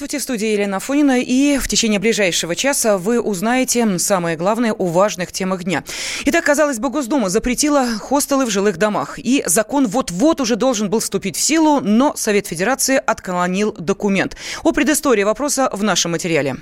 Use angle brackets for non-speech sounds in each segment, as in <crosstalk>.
Здравствуйте, в студии Елена Фонина. И в течение ближайшего часа вы узнаете самое главное о важных темах дня. Итак, казалось бы, Госдума запретила хостелы в жилых домах. И закон вот-вот уже должен был вступить в силу, но Совет Федерации отклонил документ. О предыстории вопроса в нашем материале.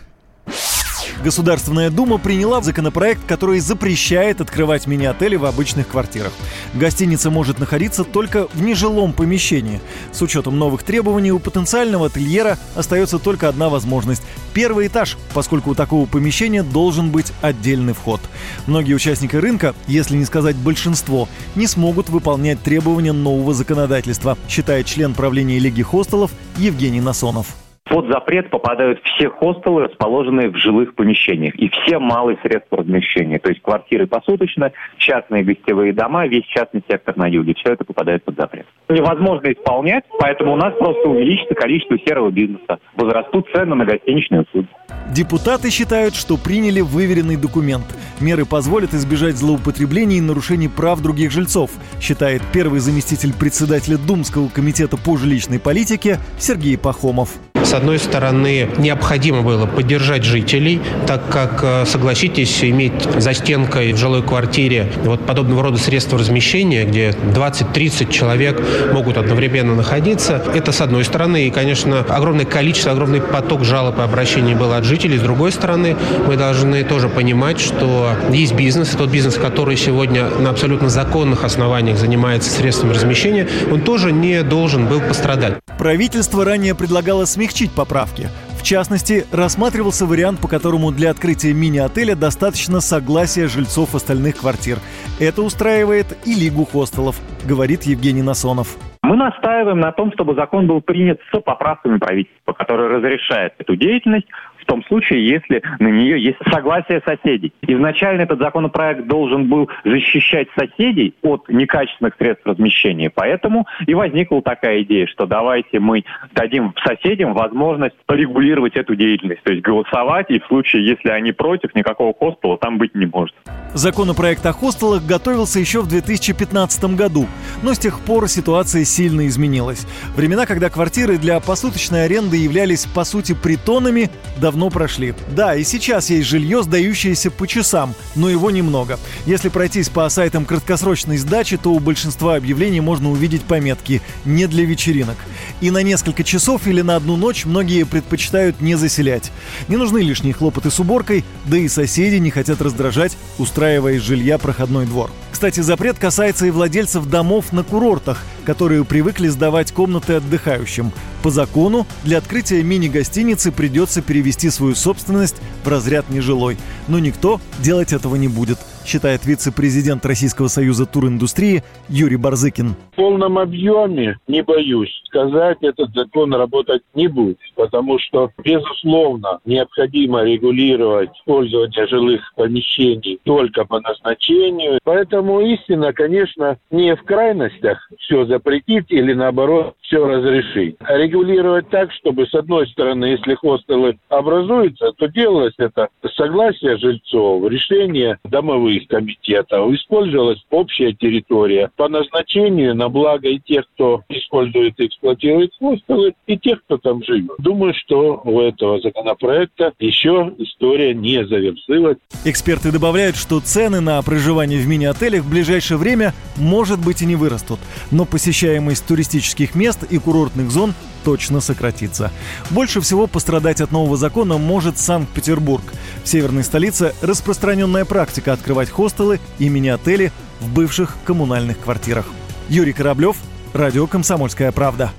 Государственная Дума приняла законопроект, который запрещает открывать мини-отели в обычных квартирах. Гостиница может находиться только в нежилом помещении. С учетом новых требований у потенциального ательера остается только одна возможность – первый этаж, поскольку у такого помещения должен быть отдельный вход. Многие участники рынка, если не сказать большинство, не смогут выполнять требования нового законодательства, считает член правления Лиги хостелов Евгений Насонов. Под запрет попадают все хостелы, расположенные в жилых помещениях, и все малые средства размещения, то есть квартиры посуточно, частные гостевые дома, весь частный сектор на юге, все это попадает под запрет. Невозможно исполнять, поэтому у нас просто увеличится количество серого бизнеса, возрастут цены на гостиничные услуги. Депутаты считают, что приняли выверенный документ. Меры позволят избежать злоупотреблений и нарушений прав других жильцов, считает первый заместитель председателя Думского комитета по жилищной политике Сергей Пахомов. С одной стороны, необходимо было поддержать жителей, так как, э, согласитесь, иметь за стенкой в жилой квартире вот подобного рода средства размещения, где 20-30 человек могут одновременно находиться, это с одной стороны. И, конечно, огромное количество, огромный поток жалоб и обращений было от жителей. С другой стороны, мы должны тоже понимать, что есть бизнес, и тот бизнес, который сегодня на абсолютно законных основаниях занимается средствами размещения, он тоже не должен был пострадать. Правительство ранее предлагало смягчить поправки. В частности, рассматривался вариант, по которому для открытия мини-отеля достаточно согласия жильцов остальных квартир. Это устраивает и Лигу хостелов, говорит Евгений Насонов. Мы настаиваем на том, чтобы закон был принят с поправками правительства, который разрешает эту деятельность том случае, если на нее есть согласие соседей. Изначально этот законопроект должен был защищать соседей от некачественных средств размещения, поэтому и возникла такая идея, что давайте мы дадим соседям возможность регулировать эту деятельность, то есть голосовать, и в случае, если они против, никакого хостела там быть не может. Законопроект о хостелах готовился еще в 2015 году, но с тех пор ситуация сильно изменилась. Времена, когда квартиры для посуточной аренды являлись по сути притонами, давно давно прошли. Да, и сейчас есть жилье, сдающееся по часам, но его немного. Если пройтись по сайтам краткосрочной сдачи, то у большинства объявлений можно увидеть пометки «не для вечеринок». И на несколько часов или на одну ночь многие предпочитают не заселять. Не нужны лишние хлопоты с уборкой, да и соседи не хотят раздражать, устраивая из жилья проходной двор. Кстати, запрет касается и владельцев домов на курортах, которые привыкли сдавать комнаты отдыхающим. По закону для открытия мини-гостиницы придется перевести свою собственность в разряд нежилой. Но никто делать этого не будет – считает вице-президент Российского союза туриндустрии Юрий Барзыкин. В полном объеме, не боюсь сказать, этот закон работать не будет, потому что, безусловно, необходимо регулировать использование жилых помещений только по назначению. Поэтому истина, конечно, не в крайностях все запретить или, наоборот, все разрешить. А регулировать так, чтобы, с одной стороны, если хостелы образуются, то делалось это согласие жильцов, решение домовых своих комитетов. Использовалась общая территория по назначению на благо и тех, кто использует и эксплуатирует хостелы, и тех, кто там живет. Думаю, что у этого законопроекта еще история не завершилась. Эксперты добавляют, что цены на проживание в мини-отелях в ближайшее время, может быть, и не вырастут. Но посещаемость туристических мест и курортных зон точно сократится. Больше всего пострадать от нового закона может Санкт-Петербург. В северной столице распространенная практика открывать хостелы и мини-отели в бывших коммунальных квартирах. Юрий Кораблев, Радио «Комсомольская правда».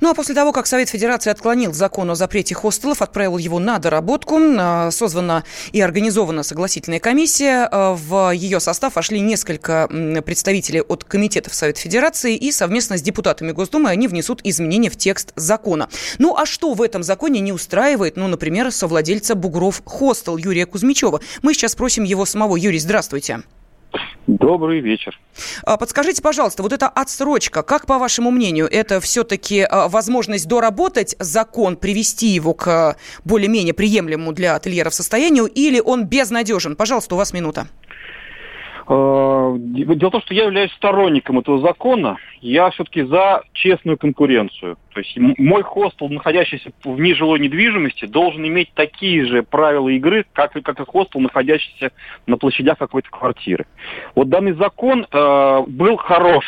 Ну а после того, как Совет Федерации отклонил закон о запрете хостелов, отправил его на доработку, а, созвана и организована согласительная комиссия. А, в ее состав вошли несколько представителей от комитетов Совета Федерации и совместно с депутатами Госдумы они внесут изменения в текст закона. Ну а что в этом законе не устраивает, ну, например, совладельца Бугров Хостел Юрия Кузьмичева? Мы сейчас спросим его самого. Юрий, здравствуйте. Добрый вечер. А, подскажите, пожалуйста, вот эта отсрочка, как по вашему мнению, это все-таки а, возможность доработать закон, привести его к более-менее приемлемому для ательеров состоянию, или он безнадежен? Пожалуйста, у вас минута. Э, дело в том, что я являюсь сторонником этого закона. Я все-таки за честную конкуренцию. То есть мой хостел, находящийся в нежилой недвижимости, должен иметь такие же правила игры, как, как и хостел, находящийся на площадях какой-то квартиры. Вот данный закон э, был хорош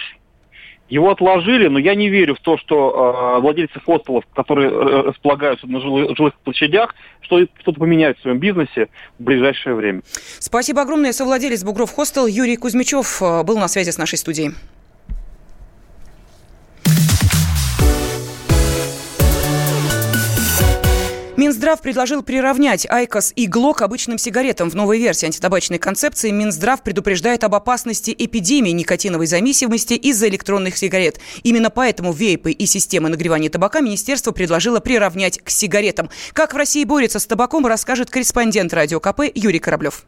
его отложили, но я не верю в то, что э, владельцы хостелов, которые э, располагаются на жилых, жилых площадях, что что-то поменяют в своем бизнесе в ближайшее время. Спасибо огромное. Совладелец Бугров Хостел Юрий Кузьмичев э, был на связи с нашей студией. Минздрав предложил приравнять IQOS и glo к обычным сигаретам. В новой версии антитабачной концепции Минздрав предупреждает об опасности эпидемии никотиновой зависимости из-за электронных сигарет. Именно поэтому вейпы и системы нагревания табака министерство предложило приравнять к сигаретам. Как в России борется с табаком, расскажет корреспондент Радио КП Юрий Кораблев.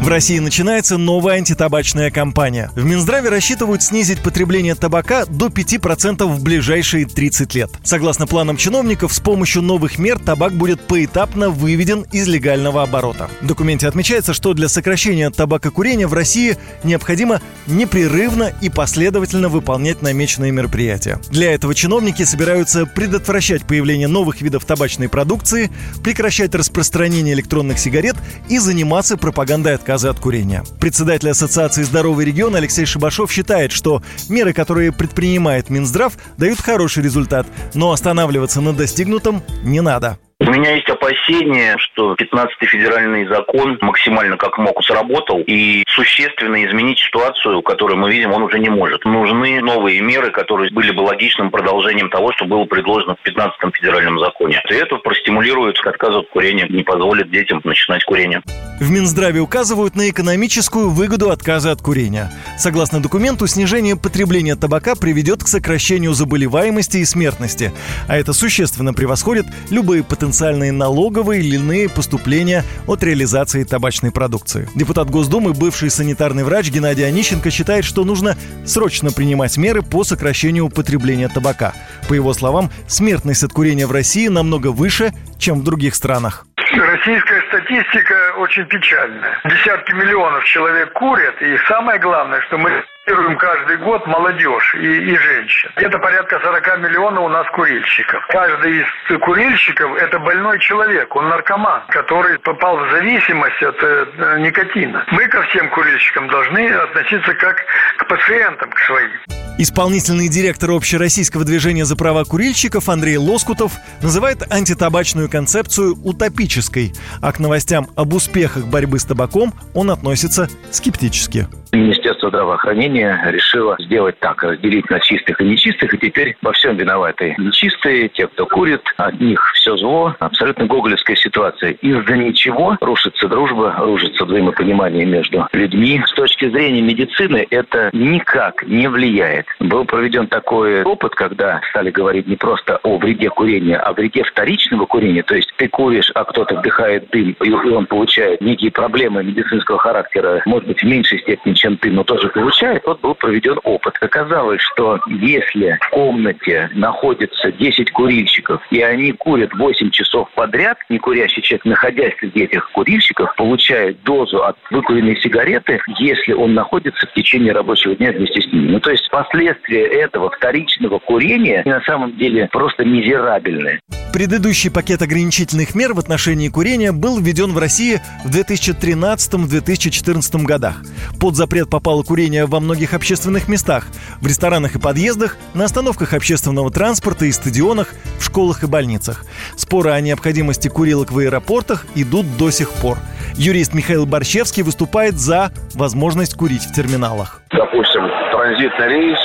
В России начинается новая антитабачная кампания. В Минздраве рассчитывают снизить потребление табака до 5% в ближайшие 30 лет. Согласно планам чиновников, с помощью новых мер табак будет поэтапно выведен из легального оборота. В документе отмечается, что для сокращения табакокурения в России необходимо непрерывно и последовательно выполнять намеченные мероприятия. Для этого чиновники собираются предотвращать появление новых видов табачной продукции, прекращать распространение электронных сигарет и заниматься пропагандой отказа отказа от курения. Председатель Ассоциации «Здоровый регион» Алексей Шибашов считает, что меры, которые предпринимает Минздрав, дают хороший результат, но останавливаться на достигнутом не надо. У меня есть опасение, что 15-й федеральный закон максимально как мог сработал, и существенно изменить ситуацию, которую мы видим, он уже не может. Нужны новые меры, которые были бы логичным продолжением того, что было предложено в 15-м федеральном законе. И это простимулирует отказ от курения, не позволит детям начинать курение. В Минздраве указывают на экономическую выгоду отказа от курения. Согласно документу, снижение потребления табака приведет к сокращению заболеваемости и смертности, а это существенно превосходит любые потенциальные потенциальные налоговые или иные поступления от реализации табачной продукции. Депутат Госдумы, бывший санитарный врач Геннадий Онищенко считает, что нужно срочно принимать меры по сокращению употребления табака. По его словам, смертность от курения в России намного выше, чем в других странах. Российская статистика очень печальная. Десятки миллионов человек курят, и самое главное, что мы тестируем каждый год молодежь и, и женщин. Это порядка 40 миллионов у нас курильщиков. Каждый из курильщиков – это больной человек, он наркоман, который попал в зависимость от э, никотина. Мы ко всем курильщикам должны относиться как к пациентам, к своим. Исполнительный директор общероссийского движения за права курильщиков Андрей Лоскутов называет антитабачную концепцию утопической, а к новостям об успехах борьбы с табаком он относится скептически. Министерство здравоохранения решило сделать так, разделить на чистых и нечистых, и теперь во всем виноваты нечистые, те, кто курит, от них все зло. Абсолютно гоголевская ситуация. Из-за ничего рушится дружба, рушится взаимопонимание между людьми. С точки зрения медицины это никак не влияет. Был проведен такой опыт, когда стали говорить не просто о вреде курения, а вреде вторичного курения. То есть ты куришь, а кто-то вдыхает дым, и он получает некие проблемы медицинского характера, может быть, в меньшей степени, чем ты, но тоже получает, вот был проведен опыт. Оказалось, что если в комнате находится 10 курильщиков, и они курят 8 часов подряд, не курящий человек, находясь среди этих курильщиков, получает дозу от выкуренной сигареты, если он находится в течение рабочего дня вместе с ними. Ну, то есть последствия этого вторичного курения на самом деле просто мизерабельные. Предыдущий пакет ограничительных мер в отношении курения был введен в России в 2013-2014 годах. Под запрет попало курение во многих общественных местах, в ресторанах и подъездах, на остановках общественного транспорта и стадионах, в школах и больницах. Споры о необходимости курилок в аэропортах идут до сих пор. Юрист Михаил Борщевский выступает за возможность курить в терминалах. Допустим, транзитный рейс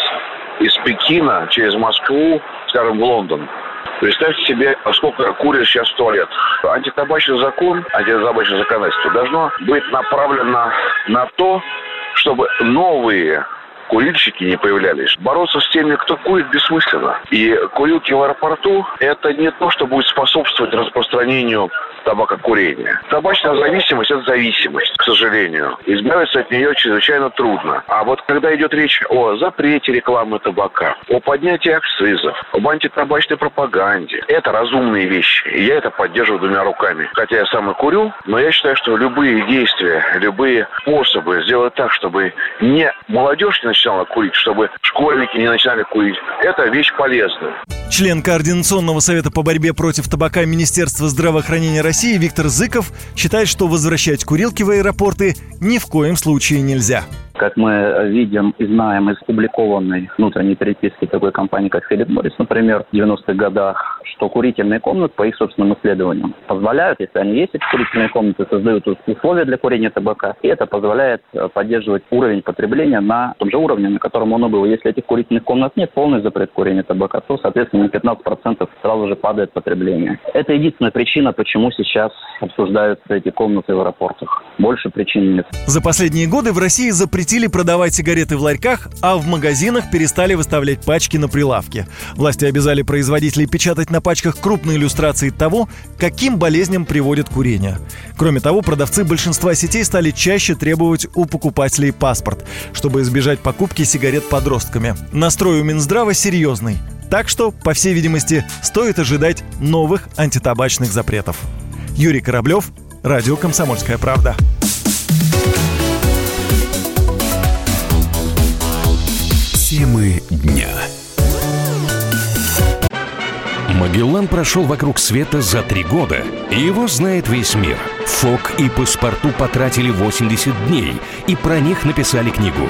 из Пекина через Москву, скажем, в Лондон. Представьте себе, сколько курят сейчас в туалет. Антитабачный закон, антитабачное законодательство должно быть направлено на то, чтобы новые курильщики не появлялись. Бороться с теми, кто курит, бессмысленно. И курилки в аэропорту – это не то, что будет способствовать распространению табакокурения. Табачная зависимость – это зависимость, к сожалению. Избавиться от нее чрезвычайно трудно. А вот когда идет речь о запрете рекламы табака, о поднятии акцизов, об антитабачной пропаганде, это разумные вещи. И я это поддерживаю двумя руками. Хотя я сам и курю, но я считаю, что любые действия, любые способы сделать так, чтобы не молодежь не начинала курить, чтобы школьники не начинали курить, это вещь полезная. Член Координационного совета по борьбе против табака Министерства здравоохранения России Виктор Зыков считает, что возвращать курилки в аэропорты ни в коем случае нельзя. Как мы видим и знаем из публикованной внутренней переписки такой компании, как Филипп Моррис, например, в 90-х годах, что курительные комнаты, по их собственным исследованиям, позволяют, если они есть, эти курительные комнаты, создают условия для курения табака, и это позволяет э, поддерживать уровень потребления на том же уровне, на котором он и был. Если этих курительных комнат нет, полный запрет курения табака, то, соответственно, на 15% сразу же падает потребление. Это единственная причина, почему сейчас обсуждаются эти комнаты в аэропортах. Больше причин нет. За последние годы в России запретили продавать сигареты в ларьках, а в магазинах перестали выставлять пачки на прилавке. Власти обязали производителей печатать на пачках крупные иллюстрации того, каким болезням приводит курение. Кроме того, продавцы большинства сетей стали чаще требовать у покупателей паспорт, чтобы избежать покупки сигарет подростками. Настрой у Минздрава серьезный. Так что, по всей видимости, стоит ожидать новых антитабачных запретов. Юрий Кораблев, Радио «Комсомольская правда». Темы дня. Магеллан прошел вокруг света за три года, и его знает весь мир. Фок и паспорту потратили 80 дней, и про них написали книгу.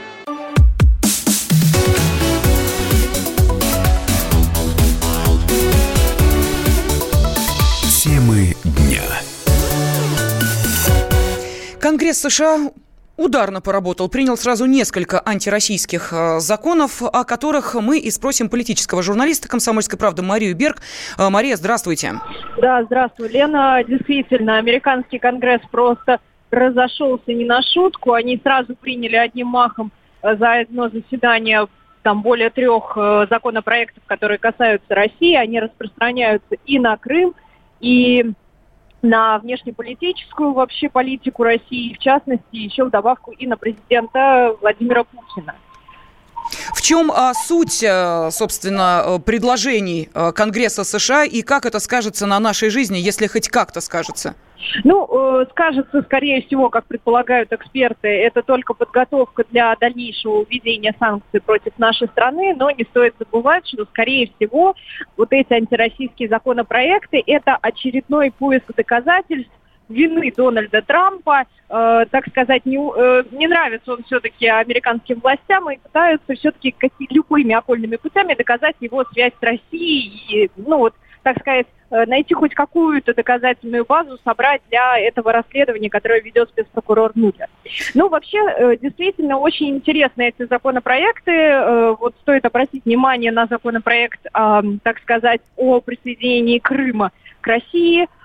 Конгресс США ударно поработал, принял сразу несколько антироссийских э, законов, о которых мы и спросим политического журналиста «Комсомольской правды» Марию Берг. Э, Мария, здравствуйте. Да, здравствуй, Лена. Действительно, американский конгресс просто разошелся не на шутку. Они сразу приняли одним махом э, за одно заседание там более трех законопроектов, которые касаются России. Они распространяются и на Крым, и на внешнеполитическую вообще политику России, в частности, еще в добавку и на президента Владимира Путина. В чем а, суть, а, собственно, э, предложений а, Конгресса США и как это скажется на нашей жизни, если хоть как-то скажется? Ну, э, скажется, скорее всего, как предполагают эксперты, это только подготовка для дальнейшего введения санкций против нашей страны, но не стоит забывать, что, скорее всего, вот эти антироссийские законопроекты – это очередной поиск доказательств вины Дональда Трампа, э, так сказать, не, э, не нравится он все-таки американским властям и пытаются все-таки любыми окольными путями доказать его связь с Россией и, ну вот, так сказать, э, найти хоть какую-то доказательную базу, собрать для этого расследования, которое ведет спецпрокурор Мюллер. Ну, вообще, э, действительно, очень интересны эти законопроекты. Э, вот стоит обратить внимание на законопроект, так сказать, о присоединении Крыма к России –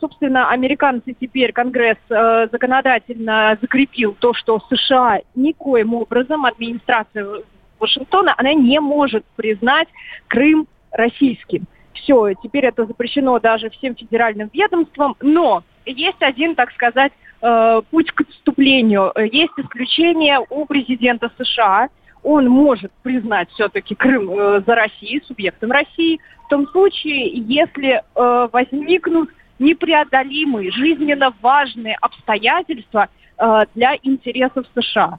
собственно, американцы теперь, Конгресс э, законодательно закрепил то, что США никоим образом, администрация Вашингтона, она не может признать Крым российским. Все, теперь это запрещено даже всем федеральным ведомствам, но есть один, так сказать, э, путь к отступлению. Есть исключение у президента США. Он может признать все-таки Крым э, за Россией, субъектом России, в том случае, если возникнут непреодолимые, жизненно важные обстоятельства э, для интересов США.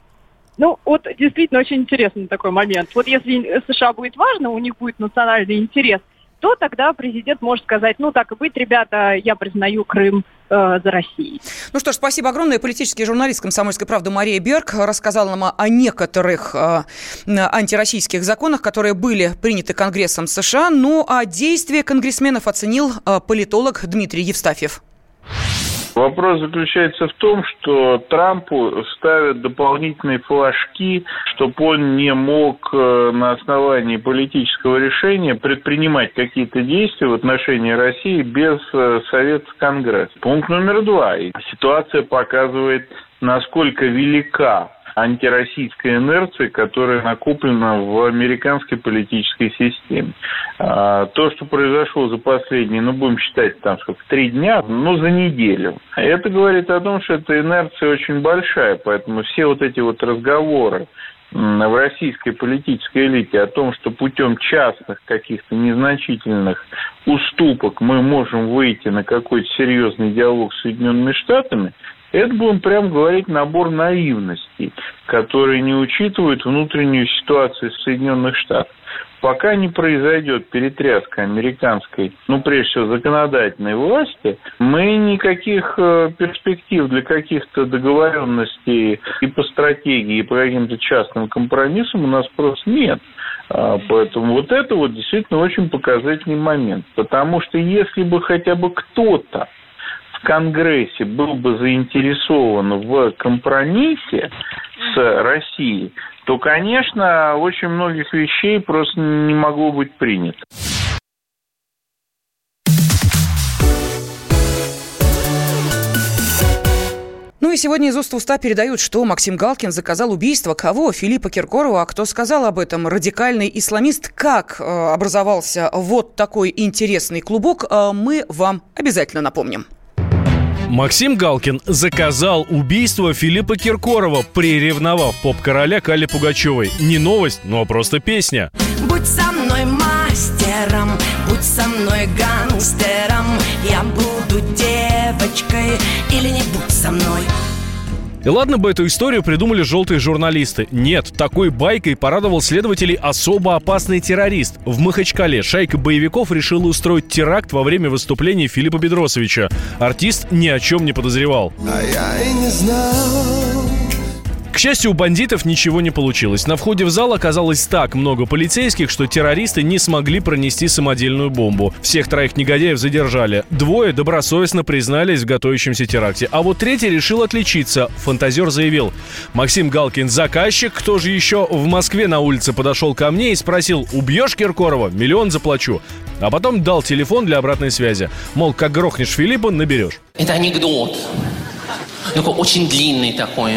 Ну, вот действительно очень интересный такой момент. Вот если США будет важно, у них будет национальный интерес, то тогда президент может сказать, ну так и быть, ребята, я признаю Крым э, за Россией. Ну что ж, спасибо огромное. Политический журналист «Комсомольской правды» Мария Берг рассказала нам о некоторых э, антироссийских законах, которые были приняты Конгрессом США. Ну а действия конгрессменов оценил э, политолог Дмитрий Евстафьев. Вопрос заключается в том, что Трампу ставят дополнительные флажки, чтобы он не мог э, на основании политического решения предпринимать какие-то действия в отношении России без э, Совета Конгресса. Пункт номер два. Ситуация показывает, насколько велика антироссийской инерции, которая накоплена в американской политической системе. А, то, что произошло за последние, ну, будем считать, там, сколько, три дня, ну, за неделю. Это говорит о том, что эта инерция очень большая, поэтому все вот эти вот разговоры, в российской политической элите о том, что путем частных каких-то незначительных уступок мы можем выйти на какой-то серьезный диалог с Соединенными Штатами, это, будем прямо говорить, набор наивностей, которые не учитывают внутреннюю ситуацию в Соединенных Штатах. Пока не произойдет перетряска американской, ну, прежде всего, законодательной власти, мы никаких э, перспектив для каких-то договоренностей и по стратегии, и по каким-то частным компромиссам у нас просто нет. А, поэтому вот это вот действительно очень показательный момент. Потому что если бы хотя бы кто-то Конгрессе был бы заинтересован в компромиссе с Россией, то, конечно, очень многих вещей просто не могло быть принято. Ну и сегодня из уст в уста передают, что Максим Галкин заказал убийство кого? Филиппа Киркорова. А кто сказал об этом? Радикальный исламист. Как э, образовался вот такой интересный клубок, э, мы вам обязательно напомним. Максим Галкин заказал убийство Филиппа Киркорова, приревновав поп-короля Кали Пугачевой. Не новость, но просто песня. Будь со мной мастером, будь со мной гангстером, я буду девочкой или не будь со мной и ладно бы эту историю придумали желтые журналисты. Нет, такой байкой порадовал следователей особо опасный террорист. В Махачкале шайка боевиков решила устроить теракт во время выступления Филиппа Бедросовича. Артист ни о чем не подозревал. А я и не знал. К счастью, у бандитов ничего не получилось. На входе в зал оказалось так много полицейских, что террористы не смогли пронести самодельную бомбу. Всех троих негодяев задержали. Двое добросовестно признались в готовящемся теракте. А вот третий решил отличиться. Фантазер заявил. Максим Галкин заказчик, кто же еще в Москве на улице подошел ко мне и спросил, убьешь Киркорова? Миллион заплачу. А потом дал телефон для обратной связи. Мол, как грохнешь Филиппа, наберешь. Это анекдот. Ну, очень длинный такой.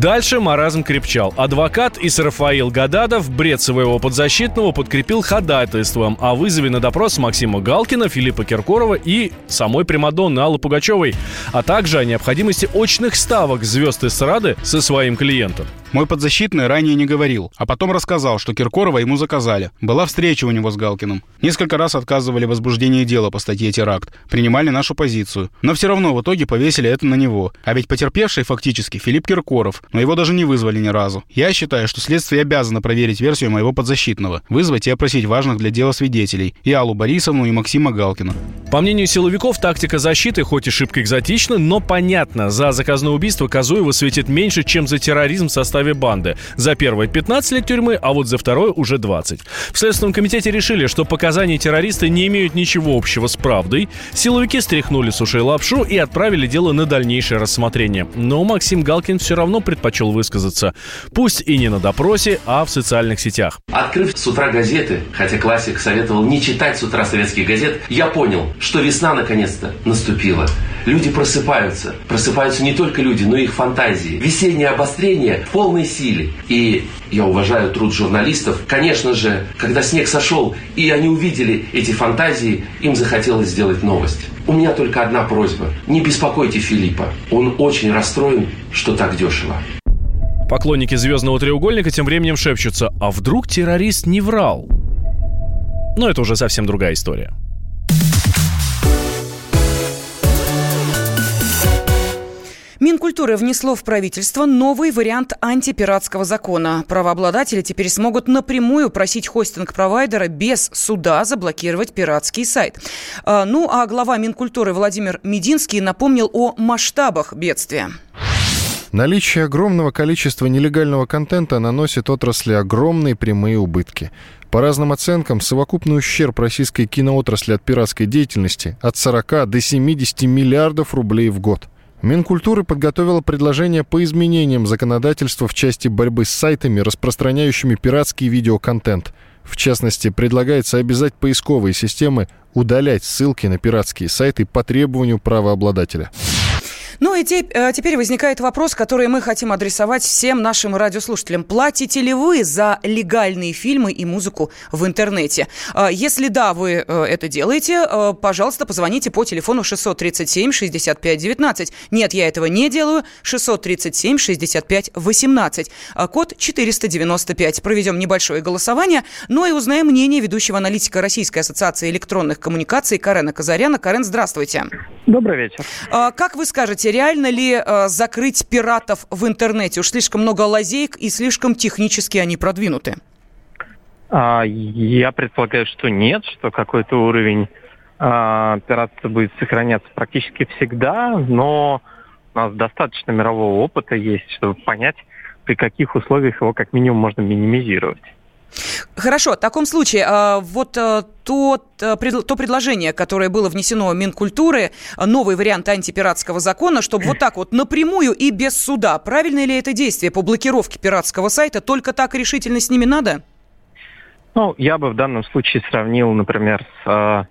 Дальше маразм крепчал. Адвокат Исрафаил Гададов бред своего подзащитного подкрепил ходатайством о вызове на допрос Максима Галкина, Филиппа Киркорова и самой Примадонны Аллы Пугачевой, а также о необходимости очных ставок звезд эстрады со своим клиентом. Мой подзащитный ранее не говорил, а потом рассказал, что Киркорова ему заказали. Была встреча у него с Галкиным. Несколько раз отказывали возбуждение дела по статье «Теракт», принимали нашу позицию. Но все равно в итоге повесили это на него. А ведь потерпевший фактически Филипп Киркоров, но его даже не вызвали ни разу. Я считаю, что следствие обязано проверить версию моего подзащитного, вызвать и опросить важных для дела свидетелей, и Аллу Борисовну, и Максима Галкина. По мнению силовиков, тактика защиты хоть и шибко экзотична, но понятно. За заказное убийство Казуева светит меньше, чем за терроризм в составе банды. За первое 15 лет тюрьмы, а вот за второе уже 20. В Следственном комитете решили, что показания террориста не имеют ничего общего с правдой. Силовики стряхнули с ушей лапшу и отправили дело на дальнейшее рассмотрение. Но Максим Галкин все равно предпочел высказаться. Пусть и не на допросе, а в социальных сетях. Открыв с утра газеты, хотя классик советовал не читать с утра советских газет, я понял, что весна наконец-то наступила. Люди просыпаются. Просыпаются не только люди, но и их фантазии. Весеннее обострение полное полной силе. И я уважаю труд журналистов. Конечно же, когда снег сошел, и они увидели эти фантазии, им захотелось сделать новость. У меня только одна просьба. Не беспокойте Филиппа. Он очень расстроен, что так дешево. Поклонники «Звездного треугольника» тем временем шепчутся, а вдруг террорист не врал? Но это уже совсем другая история. Минкультуры внесло в правительство новый вариант антипиратского закона. Правообладатели теперь смогут напрямую просить хостинг-провайдера без суда заблокировать пиратский сайт. А, ну а глава Минкультуры Владимир Мединский напомнил о масштабах бедствия. Наличие огромного количества нелегального контента наносит отрасли огромные прямые убытки. По разным оценкам, совокупный ущерб российской киноотрасли от пиратской деятельности от 40 до 70 миллиардов рублей в год. Минкультуры подготовила предложение по изменениям законодательства в части борьбы с сайтами, распространяющими пиратский видеоконтент. В частности, предлагается обязать поисковые системы удалять ссылки на пиратские сайты по требованию правообладателя. Ну и те, э, теперь возникает вопрос, который мы хотим адресовать всем нашим радиослушателям. Платите ли вы за легальные фильмы и музыку в интернете? А, если да, вы э, это делаете, э, пожалуйста, позвоните по телефону 637-65-19. Нет, я этого не делаю. 637-65-18. А, код 495. Проведем небольшое голосование, но и узнаем мнение ведущего аналитика Российской ассоциации электронных коммуникаций Карена Казаряна. Карен, здравствуйте. Добрый вечер. Как вы скажете, реально ли э, закрыть пиратов в интернете? Уж слишком много лазеек и слишком технически они продвинуты. А, я предполагаю, что нет, что какой-то уровень а, пиратства будет сохраняться практически всегда, но у нас достаточно мирового опыта есть, чтобы понять, при каких условиях его как минимум можно минимизировать. Хорошо, в таком случае, а, вот э, то, э, то предложение, которое было внесено Минкультуры, новый вариант антипиратского закона, чтобы вот так вот напрямую и без суда, правильно ли это действие по блокировке пиратского сайта, только так решительно с ними надо? Ну, я бы в данном случае сравнил, например, с э,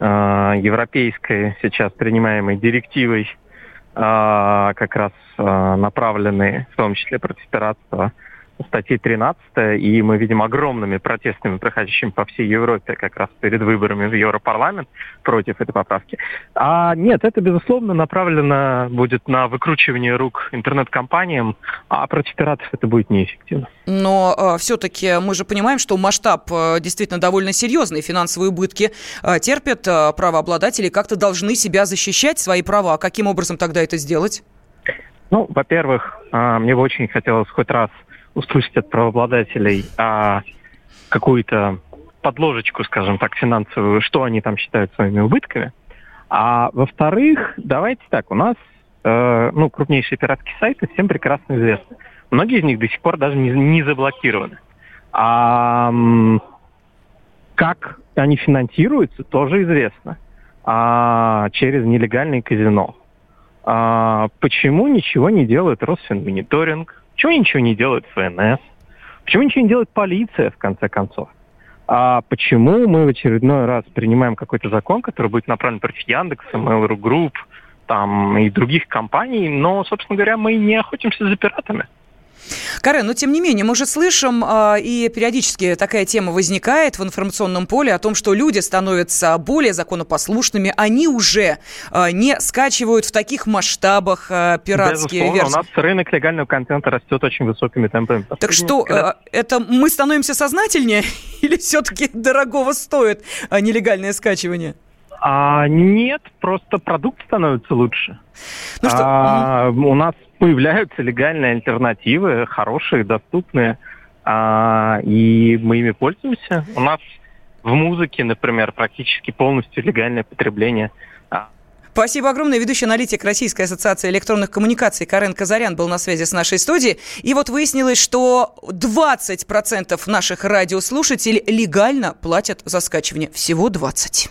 э, европейской сейчас принимаемой директивой, э, как раз э, направленной в том числе против пиратства, статьи 13, и мы видим огромными протестами, проходящими по всей Европе как раз перед выборами в Европарламент против этой поправки. А нет, это, безусловно, направлено будет на выкручивание рук интернет-компаниям, а против пиратов это будет неэффективно. Но э, все-таки мы же понимаем, что масштаб э, действительно довольно серьезный. Финансовые убытки э, терпят э, правообладатели, как-то должны себя защищать, свои права. Каким образом тогда это сделать? Ну, во-первых, мне бы очень хотелось хоть раз услышать от правообладателей а, какую-то подложечку, скажем так, финансовую, что они там считают своими убытками. А во-вторых, давайте так, у нас э, ну, крупнейшие пиратские сайты всем прекрасно известны. Многие из них до сих пор даже не, не заблокированы. А как они финансируются, тоже известно. А, через нелегальные казино. А, почему ничего не делает Росфинмониторинг? Почему ничего не делает ФНС? Почему ничего не делает полиция, в конце концов? А почему мы в очередной раз принимаем какой-то закон, который будет направлен против Яндекса, Mail.ru Group там, и других компаний, но, собственно говоря, мы не охотимся за пиратами? Карен, но тем не менее, мы же слышим, э, и периодически такая тема возникает в информационном поле о том, что люди становятся более законопослушными, они уже э, не скачивают в таких масштабах э, пиратские Безусловно, версии. у нас рынок легального контента растет очень высокими темпами. Так что, когда... это мы становимся сознательнее <laughs> или все-таки дорогого стоит нелегальное скачивание? А, нет, просто продукт становится лучше. Ну что? А, У нас появляются легальные альтернативы, хорошие, доступные, а, и мы ими пользуемся. У нас в музыке, например, практически полностью легальное потребление. А. Спасибо огромное. Ведущий аналитик Российской ассоциации электронных коммуникаций Карен Казарян был на связи с нашей студией. И вот выяснилось, что 20% наших радиослушателей легально платят за скачивание. Всего 20%.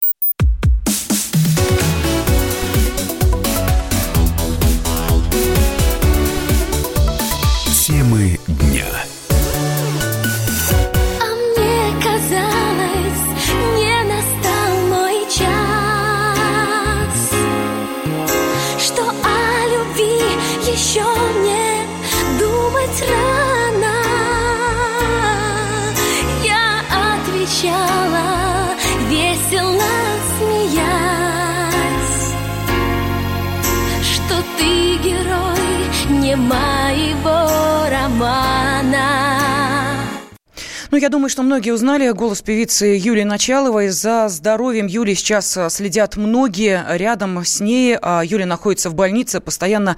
Моего романа. Ну, я думаю, что многие узнали голос певицы Юлии Началовой. За здоровьем Юли сейчас а, следят многие. Рядом с ней а, Юля находится в больнице, постоянно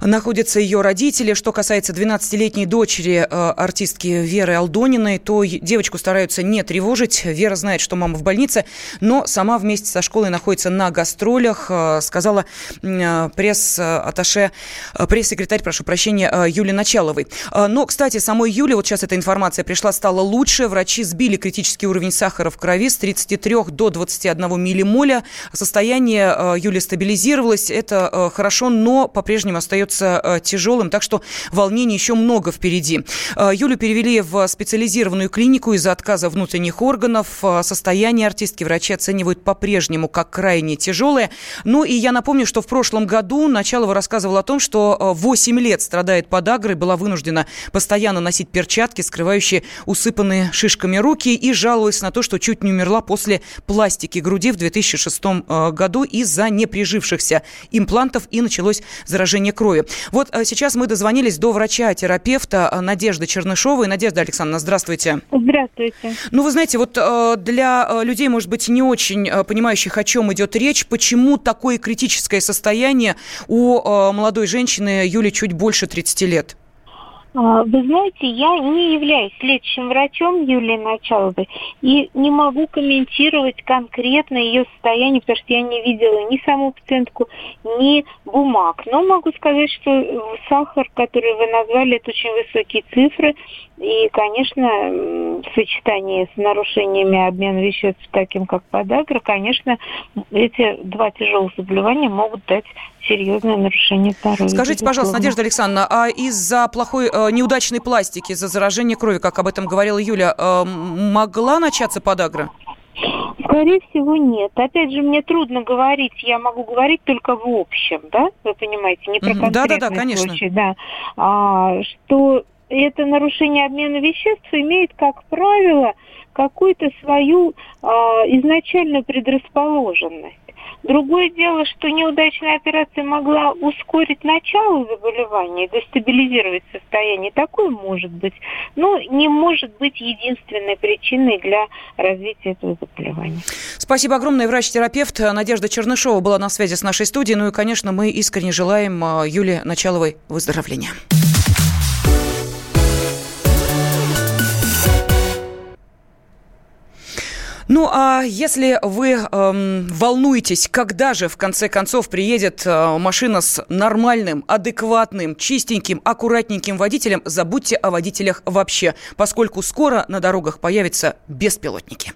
находятся ее родители. Что касается 12-летней дочери а, артистки Веры Алдониной, то девочку стараются не тревожить. Вера знает, что мама в больнице, но сама вместе со школой находится на гастролях, сказала пресс-атташе, пресс-секретарь, прошу прощения, Юли Началовой. Но, кстати, самой Юле, вот сейчас эта информация пришла, стало лучше. Врачи сбили критический уровень сахара в крови с 33 до 21 миллимоля. Состояние э, Юли стабилизировалось. Это э, хорошо, но по-прежнему остается э, тяжелым, так что волнений еще много впереди. Юлю перевели в специализированную клинику из-за отказа внутренних органов. Состояние артистки врачи оценивают по-прежнему как крайне тяжелое. Ну и я напомню, что в прошлом году Началова рассказывала о том, что 8 лет страдает подагрой, была вынуждена постоянно носить перчатки, скрывающие усыпанные усыпанные шишками руки и жаловалась на то, что чуть не умерла после пластики груди в 2006 э, году из-за неприжившихся имплантов и началось заражение крови. Вот э, сейчас мы дозвонились до врача-терапевта э, Надежды Чернышовой. Надежда Александровна, здравствуйте. Здравствуйте. Ну, вы знаете, вот для людей, может быть, не очень понимающих, о чем идет речь, почему такое критическое состояние у молодой женщины Юли чуть больше 30 лет? А, вы знаете, я не являюсь лечащим врачом Юлии Началовой и не могу комментировать конкретно ее состояние, потому что я не видела ни саму пациентку, ни бумаг. Но могу сказать, что сахар, который вы назвали, это очень высокие цифры. И, конечно, в сочетании с нарушениями обмена веществ, таким как подагра, конечно, эти два тяжелых заболевания могут дать серьезное нарушение здоровья. Скажите, пожалуйста, Надежда Александровна, а из-за плохой, э, неудачной пластики, из-за заражения крови, как об этом говорила Юля, э, могла начаться подагра? Скорее всего, нет. Опять же, мне трудно говорить, я могу говорить только в общем, да, вы понимаете, не про конкретный да, да, да, конечно. случай, да, а, что это нарушение обмена веществ имеет, как правило, какую-то свою э, изначальную предрасположенность. Другое дело, что неудачная операция могла ускорить начало заболевания, дестабилизировать состояние. Такое может быть, но не может быть единственной причиной для развития этого заболевания. Спасибо огромное. Врач-терапевт Надежда Чернышова была на связи с нашей студией. Ну и, конечно, мы искренне желаем а, Юле Началовой выздоровления. Ну, а если вы эм, волнуетесь, когда же в конце концов приедет э, машина с нормальным, адекватным, чистеньким, аккуратненьким водителем, забудьте о водителях вообще, поскольку скоро на дорогах появятся беспилотники.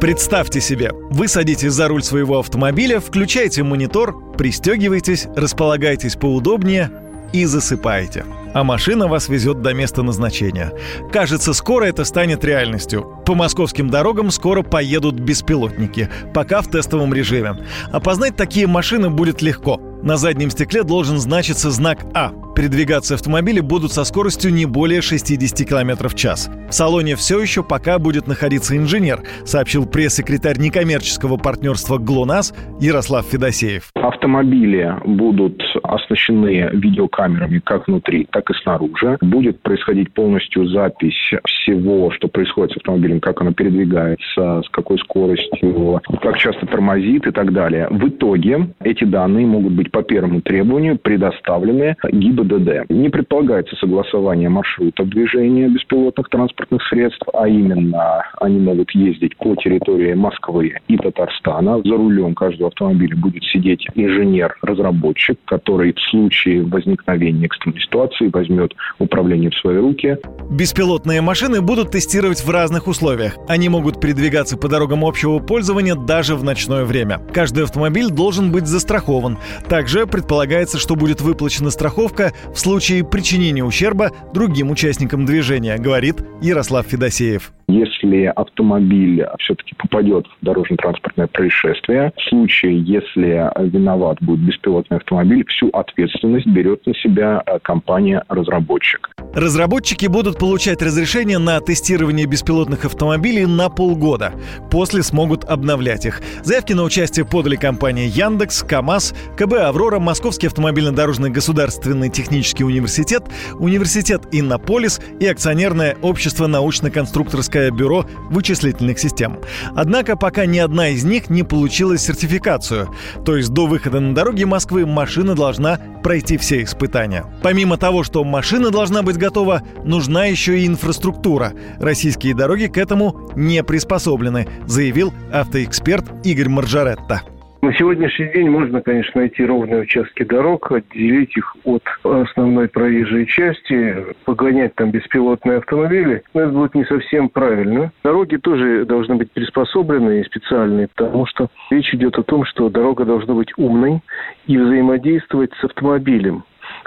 Представьте себе, вы садитесь за руль своего автомобиля, включаете монитор, пристегиваетесь, располагаетесь поудобнее и засыпаете – а машина вас везет до места назначения. Кажется, скоро это станет реальностью. По московским дорогам скоро поедут беспилотники, пока в тестовом режиме. Опознать такие машины будет легко. На заднем стекле должен значиться знак А. Передвигаться автомобили будут со скоростью не более 60 км в час. В салоне все еще пока будет находиться инженер, сообщил пресс-секретарь некоммерческого партнерства ГЛОНАСС Ярослав Федосеев. Автомобили будут оснащены видеокамерами как внутри, так и снаружи. Будет происходить полностью запись всего, что происходит с автомобилем, как оно передвигается, с какой скоростью, как часто тормозит и так далее. В итоге эти данные могут быть по первому требованию предоставлены ГИБДД. Не предполагается согласование маршрутов движения беспилотных транспортных средств, а именно они могут ездить по территории Москвы и Татарстана. За рулем каждого автомобиля будет сидеть инженер-разработчик, который в случае возникновения экстренной ситуации возьмет управление в свои руки. Беспилотные машины будут тестировать в разных условиях. Они могут передвигаться по дорогам общего пользования даже в ночное время. Каждый автомобиль должен быть застрахован. Также предполагается, что будет выплачена страховка в случае причинения ущерба другим участникам движения, говорит Ярослав Федосеев. Если автомобиль все-таки попадет в дорожно-транспортное происшествие, в случае, если виноват будет беспилотный автомобиль, всю ответственность берет на себя э, компания-разработчик. Разработчики будут получать разрешение на тестирование беспилотных автомобилей на полгода. После смогут обновлять их. Заявки на участие подали компании Яндекс, КАМАЗ, КБ «Аврора», Московский автомобильно-дорожный государственный технический университет, Университет Иннополис и акционерное общество научно-конструкторское бюро вычислительных систем. Однако пока ни одна из них не получила сертификацию. То есть до выхода на дороги Москвы машина должна пройти все испытания. Помимо того, что машина должна быть готова, нужна еще и инфраструктура. Российские дороги к этому не приспособлены, заявил автоэксперт Игорь Маржаретта. На сегодняшний день можно, конечно, найти ровные участки дорог, отделить их от основной проезжей части, погонять там беспилотные автомобили, но это будет не совсем правильно. Дороги тоже должны быть приспособлены и специальные, потому что речь идет о том, что дорога должна быть умной и взаимодействовать с автомобилем.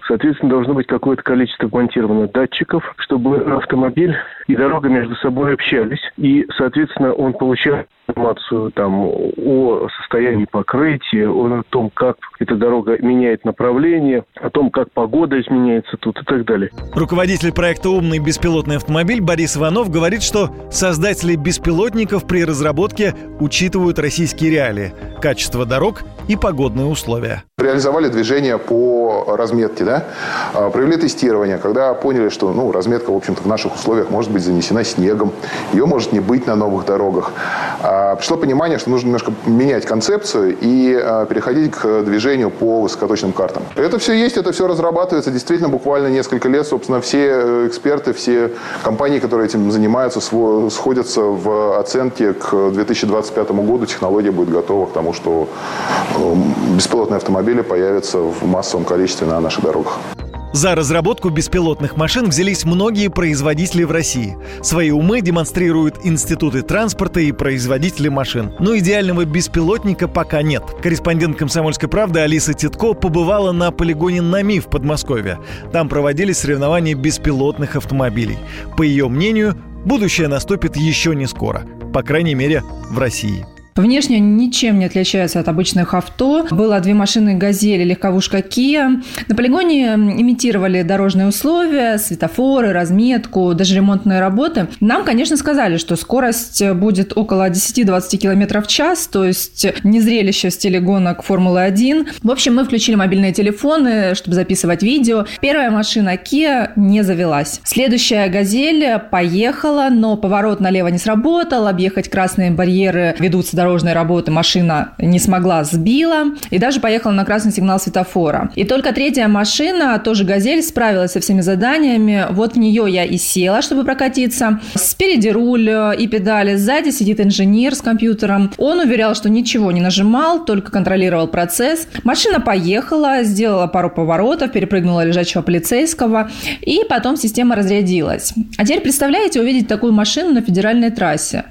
Соответственно, должно быть какое-то количество монтированных датчиков, чтобы автомобиль и дорога между собой общались. И, соответственно, он получает информацию там, о состоянии покрытия, о том, как эта дорога меняет направление, о том, как погода изменяется тут и так далее. Руководитель проекта «Умный беспилотный автомобиль» Борис Иванов говорит, что создатели беспилотников при разработке учитывают российские реалии, качество дорог и погодные условия. Реализовали движение по разметке, да? А, провели тестирование, когда поняли, что ну, разметка, в общем-то, в наших условиях может быть занесена снегом, ее может не быть на новых дорогах. А, пришло понимание, что нужно немножко менять концепцию и а, переходить к движению по высокоточным картам. Это все есть, это все разрабатывается. Действительно, буквально несколько лет, собственно, все э, эксперты, все компании, которые этим занимаются, сходятся в оценке к 2025 году. Технология будет готова к тому, что э, беспилотные автомобили появятся в массовом количестве на наших дорогах. За разработку беспилотных машин взялись многие производители в России. Свои умы демонстрируют институты транспорта и производители машин. Но идеального беспилотника пока нет. Корреспондент «Комсомольской правды» Алиса Титко побывала на полигоне НАМИ в Подмосковье. Там проводились соревнования беспилотных автомобилей. По ее мнению, будущее наступит еще не скоро. По крайней мере, в России. Внешне они ничем не отличаются от обычных авто. Было две машины «Газель» и легковушка «Кия». На полигоне имитировали дорожные условия, светофоры, разметку, даже ремонтные работы. Нам, конечно, сказали, что скорость будет около 10-20 км в час, то есть не зрелище в стиле гонок Формулы-1. В общем, мы включили мобильные телефоны, чтобы записывать видео. Первая машина Kia не завелась. Следующая «Газель» поехала, но поворот налево не сработал, объехать красные барьеры ведутся дорожные дорожной работы машина не смогла, сбила и даже поехала на красный сигнал светофора. И только третья машина, тоже «Газель», справилась со всеми заданиями. Вот в нее я и села, чтобы прокатиться. Спереди руль и педали, сзади сидит инженер с компьютером. Он уверял, что ничего не нажимал, только контролировал процесс. Машина поехала, сделала пару поворотов, перепрыгнула лежачего полицейского, и потом система разрядилась. А теперь представляете увидеть такую машину на федеральной трассе?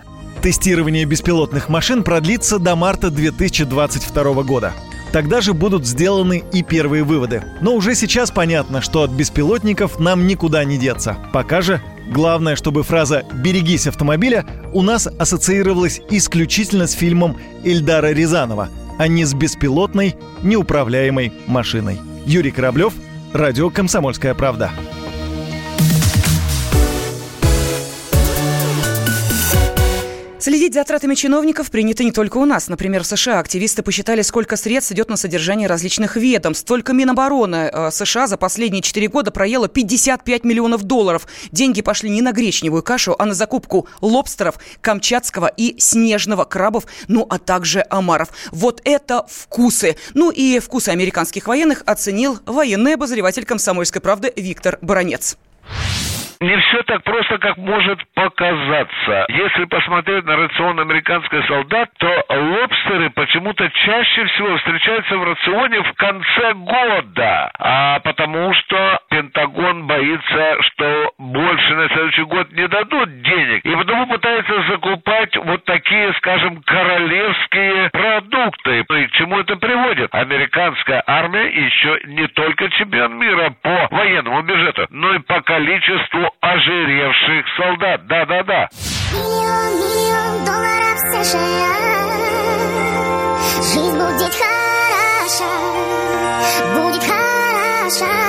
Тестирование беспилотных машин продлится до марта 2022 года. Тогда же будут сделаны и первые выводы. Но уже сейчас понятно, что от беспилотников нам никуда не деться. Пока же главное, чтобы фраза «берегись автомобиля» у нас ассоциировалась исключительно с фильмом Эльдара Рязанова, а не с беспилотной, неуправляемой машиной. Юрий Кораблев, Радио «Комсомольская правда». Следить за тратами чиновников принято не только у нас. Например, в США активисты посчитали, сколько средств идет на содержание различных ведомств. Только Минобороны э, США за последние 4 года проела 55 миллионов долларов. Деньги пошли не на гречневую кашу, а на закупку лобстеров, камчатского и снежного крабов, ну а также омаров. Вот это вкусы. Ну и вкусы американских военных оценил военный обозреватель комсомольской правды Виктор Баранец не все так просто, как может показаться. Если посмотреть на рацион американских солдат, то лобстеры почему-то чаще всего встречаются в рационе в конце года, а потому что Пентагон боится, что больше на следующий год не дадут денег. И потому пытаются закупать вот такие, скажем, королевские продукты. И к чему это приводит? Американская армия еще не только чемпион мира по военному бюджету, но и по количеству ожиревших солдат. Да-да-да. Миллион, миллион долларов США. Жизнь будет хороша, будет хороша.